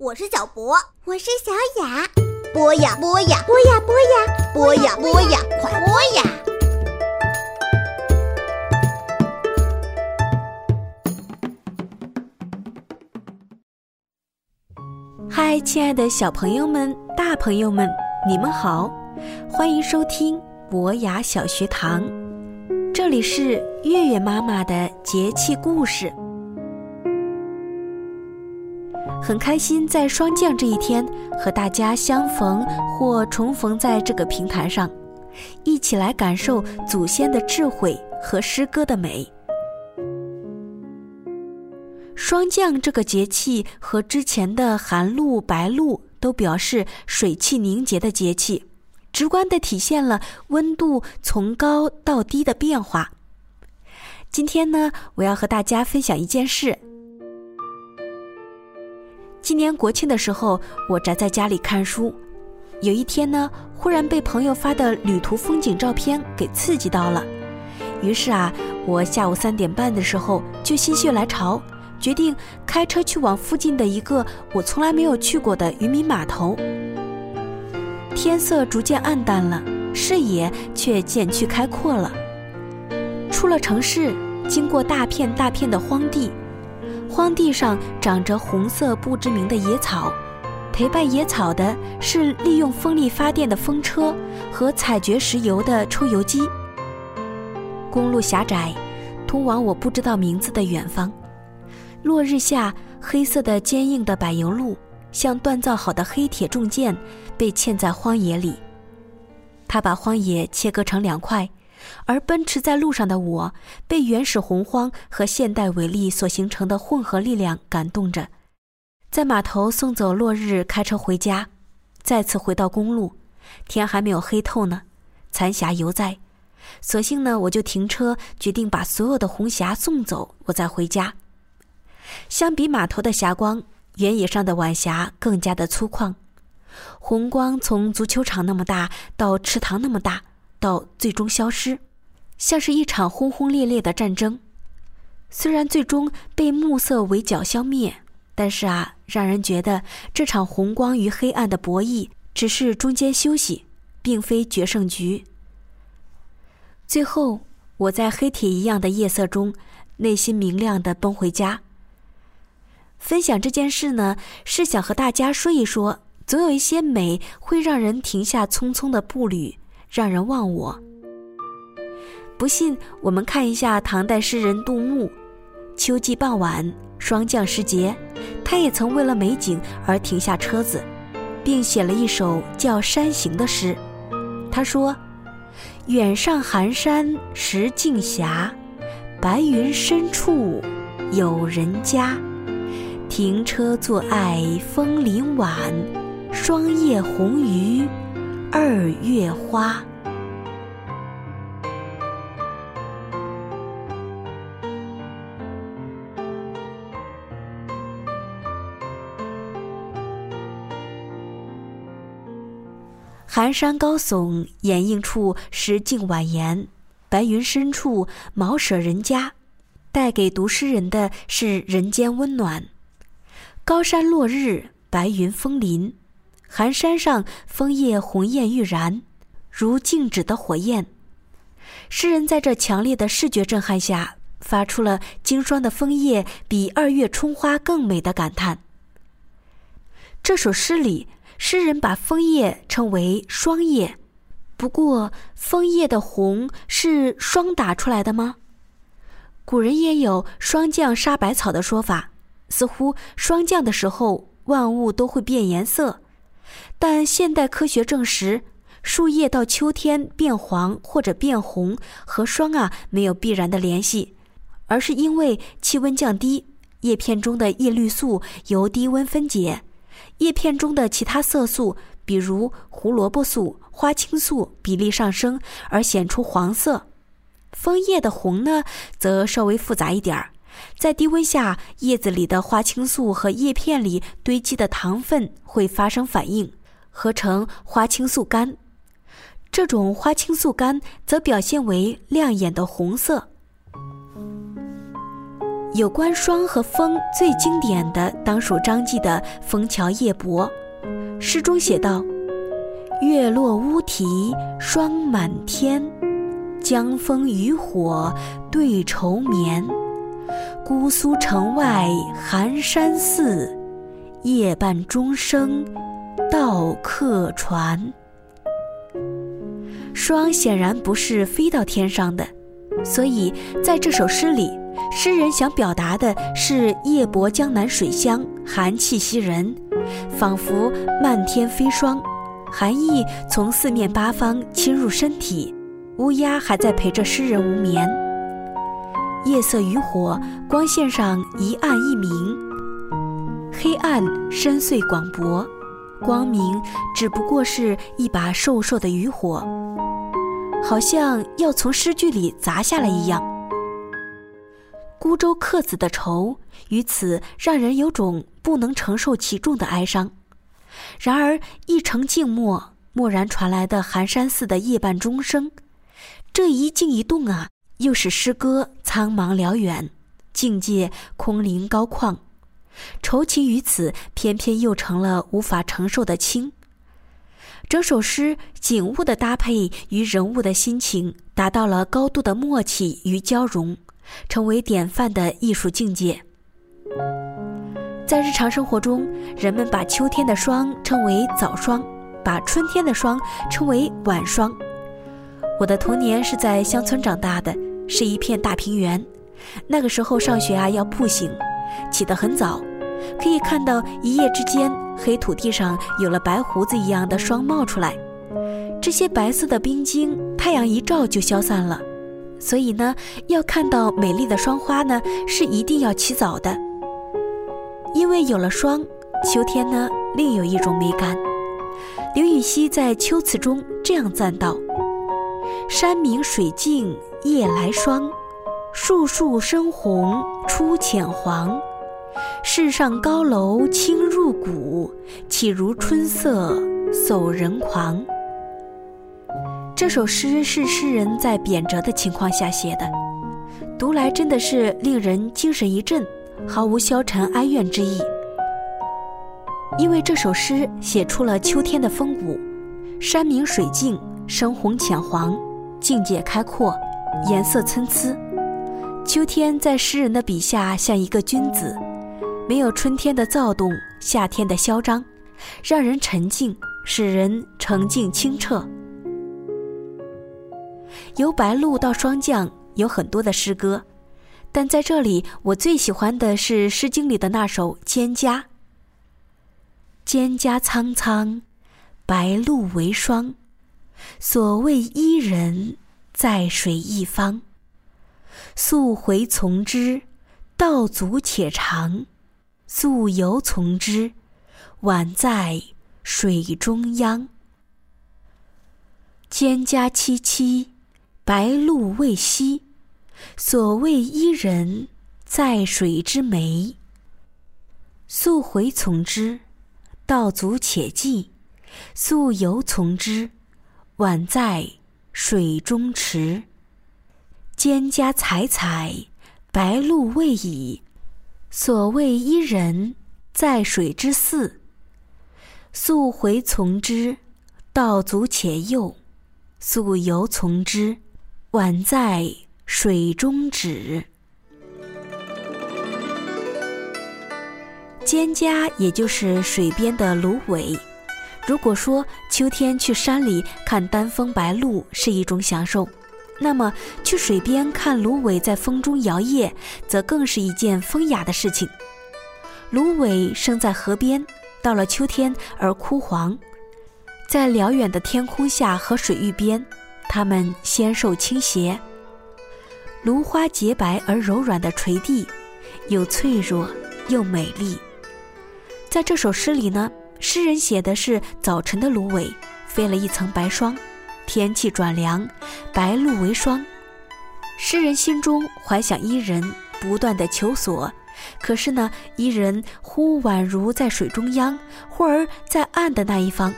我是小博，我是小雅。播呀播呀，播呀播呀，播呀播呀，快播呀！嗨，亲爱的小朋友们、大朋友们，你们好，欢迎收听博雅小学堂，这里是月月妈妈的节气故事。很开心在霜降这一天和大家相逢或重逢在这个平台上，一起来感受祖先的智慧和诗歌的美。霜降这个节气和之前的寒露、白露都表示水汽凝结的节气，直观地体现了温度从高到低的变化。今天呢，我要和大家分享一件事。今年国庆的时候，我宅在家里看书。有一天呢，忽然被朋友发的旅途风景照片给刺激到了。于是啊，我下午三点半的时候就心血来潮，决定开车去往附近的一个我从来没有去过的渔民码头。天色逐渐暗淡了，视野却渐趋开阔了。出了城市，经过大片大片的荒地。荒地上长着红色不知名的野草，陪伴野草的是利用风力发电的风车和采掘石油的抽油机。公路狭窄，通往我不知道名字的远方。落日下，黑色的坚硬的柏油路像锻造好的黑铁重剑，被嵌在荒野里。它把荒野切割成两块。而奔驰在路上的我，被原始洪荒和现代伟力所形成的混合力量感动着，在码头送走落日，开车回家，再次回到公路，天还没有黑透呢，残霞犹在，索性呢，我就停车，决定把所有的红霞送走，我再回家。相比码头的霞光，原野上的晚霞更加的粗犷，红光从足球场那么大到池塘那么大。到最终消失，像是一场轰轰烈烈的战争。虽然最终被暮色围剿消灭，但是啊，让人觉得这场红光与黑暗的博弈只是中间休息，并非决胜局。最后，我在黑铁一样的夜色中，内心明亮的奔回家。分享这件事呢，是想和大家说一说，总有一些美会让人停下匆匆的步履。让人忘我。不信，我们看一下唐代诗人杜牧，秋季傍晚，霜降时节，他也曾为了美景而停下车子，并写了一首叫《山行》的诗。他说：“远上寒山石径斜，白云深处有人家。停车坐爱枫林晚，霜叶红于。”二月花，寒山高耸，掩映处石径蜿蜒；白云深处茅舍人家，带给读诗人的是人间温暖。高山落日，白云峰林。寒山上枫叶红艳欲燃，如静止的火焰。诗人在这强烈的视觉震撼下，发出了“经霜的枫叶比二月春花更美”的感叹。这首诗里，诗人把枫叶称为“霜叶”，不过，枫叶的红是霜打出来的吗？古人也有“霜降杀百草”的说法，似乎霜降的时候，万物都会变颜色。但现代科学证实，树叶到秋天变黄或者变红和霜啊没有必然的联系，而是因为气温降低，叶片中的叶绿素由低温分解，叶片中的其他色素，比如胡萝卜素、花青素比例上升而显出黄色。枫叶的红呢，则稍微复杂一点儿，在低温下，叶子里的花青素和叶片里堆积的糖分会发生反应。合成花青素苷，这种花青素苷则表现为亮眼的红色。有关霜和风最经典的，当属张继的《枫桥夜泊》。诗中写道：“月落乌啼霜满天，江枫渔火对愁眠。姑苏城外寒山寺，夜半钟声到客船。”霜显然不是飞到天上的，所以在这首诗里，诗人想表达的是夜泊江南水乡，寒气袭人，仿佛漫天飞霜，寒意从四面八方侵入身体，乌鸦还在陪着诗人无眠。夜色渔火，光线上一暗一明，黑暗深邃广博，光明只不过是一把瘦瘦的渔火。好像要从诗句里砸下来一样。孤舟客子的愁，于此让人有种不能承受其重的哀伤。然而一城静默，蓦然传来的寒山寺的夜半钟声，这一静一动啊，又使诗歌苍茫辽远，境界空灵高旷。愁情于此，偏偏又成了无法承受的轻。整首诗景物的搭配与人物的心情达到了高度的默契与交融，成为典范的艺术境界。在日常生活中，人们把秋天的霜称为早霜，把春天的霜称为晚霜。我的童年是在乡村长大的，是一片大平原。那个时候上学啊要步行，起得很早。可以看到一夜之间，黑土地上有了白胡子一样的霜冒出来。这些白色的冰晶，太阳一照就消散了。所以呢，要看到美丽的霜花呢，是一定要起早的。因为有了霜，秋天呢另有一种美感。刘禹锡在《秋词》中这样赞道：“山明水净夜来霜，树树深红出浅黄。”世上高楼倾入骨，岂如春色走人狂？这首诗是诗人在贬谪的情况下写的，读来真的是令人精神一振，毫无消沉哀怨之意。因为这首诗写出了秋天的风骨，山明水净，深红浅黄，境界开阔，颜色参差。秋天在诗人的笔下像一个君子。没有春天的躁动，夏天的嚣张，让人沉静，使人澄净清澈。由白露到霜降，有很多的诗歌，但在这里，我最喜欢的是《诗经》里的那首《蒹葭》。蒹葭苍苍，白露为霜。所谓伊人，在水一方。溯洄从之，道阻且长。溯游从之，宛在水中央。蒹葭萋萋，白露未晞。所谓伊人，在水之湄。溯洄从之，道阻且跻；溯游从之，宛在水中坻。蒹葭采采，白露未已。所谓伊人，在水之涘。溯洄从之，道阻且右；溯游从之，宛在水中沚。蒹葭也就是水边的芦苇。如果说秋天去山里看丹枫白露是一种享受。那么，去水边看芦苇在风中摇曳，则更是一件风雅的事情。芦苇生在河边，到了秋天而枯黄，在辽远的天空下和水域边，它们纤瘦倾斜。芦花洁白而柔软的垂地，又脆弱又美丽。在这首诗里呢，诗人写的是早晨的芦苇飞了一层白霜。天气转凉，白露为霜。诗人心中怀想伊人，不断的求索。可是呢，伊人忽宛如在水中央，忽而在岸的那一方，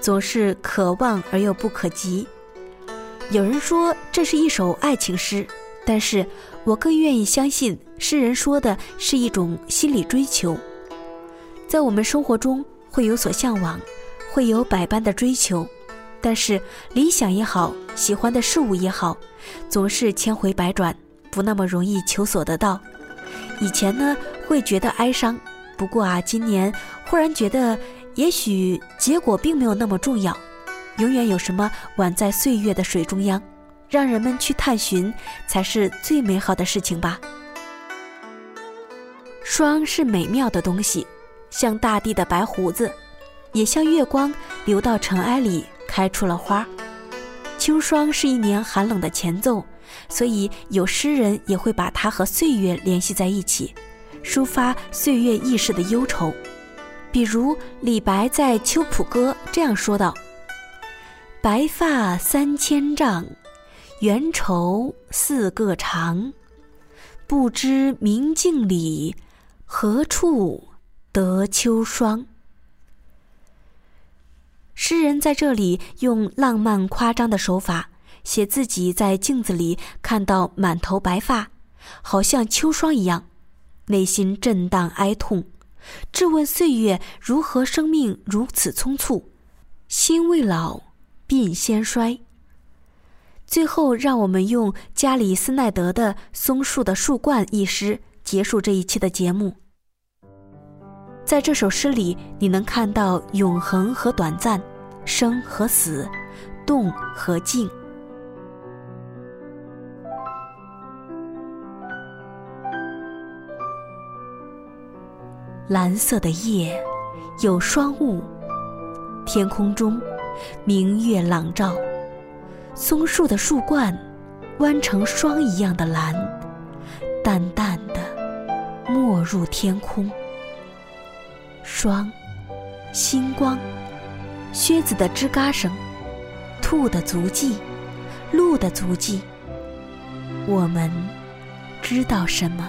总是可望而又不可及。有人说这是一首爱情诗，但是我更愿意相信诗人说的是一种心理追求。在我们生活中会有所向往，会有百般的追求，但是理想也好，喜欢的事物也好，总是千回百转，不那么容易求索得到。以前呢会觉得哀伤，不过啊，今年忽然觉得，也许结果并没有那么重要。永远有什么宛在岁月的水中央，让人们去探寻，才是最美好的事情吧。霜是美妙的东西，像大地的白胡子，也像月光流到尘埃里开出了花。秋霜是一年寒冷的前奏，所以有诗人也会把它和岁月联系在一起，抒发岁月易逝的忧愁。比如李白在《秋浦歌》这样说道。白发三千丈，缘愁似个长。不知明镜里，何处得秋霜？诗人在这里用浪漫夸张的手法，写自己在镜子里看到满头白发，好像秋霜一样，内心震荡哀痛，质问岁月如何生命如此匆促，心未老。鬓先衰。最后，让我们用加里斯奈德的《松树的树冠》一诗结束这一期的节目。在这首诗里，你能看到永恒和短暂，生和死，动和静。蓝色的夜，有霜雾，天空中。明月朗照，松树的树冠弯成霜一样的蓝，淡淡的没入天空。霜，星光，靴子的吱嘎声，兔的足迹，鹿的足迹。我们知道什么？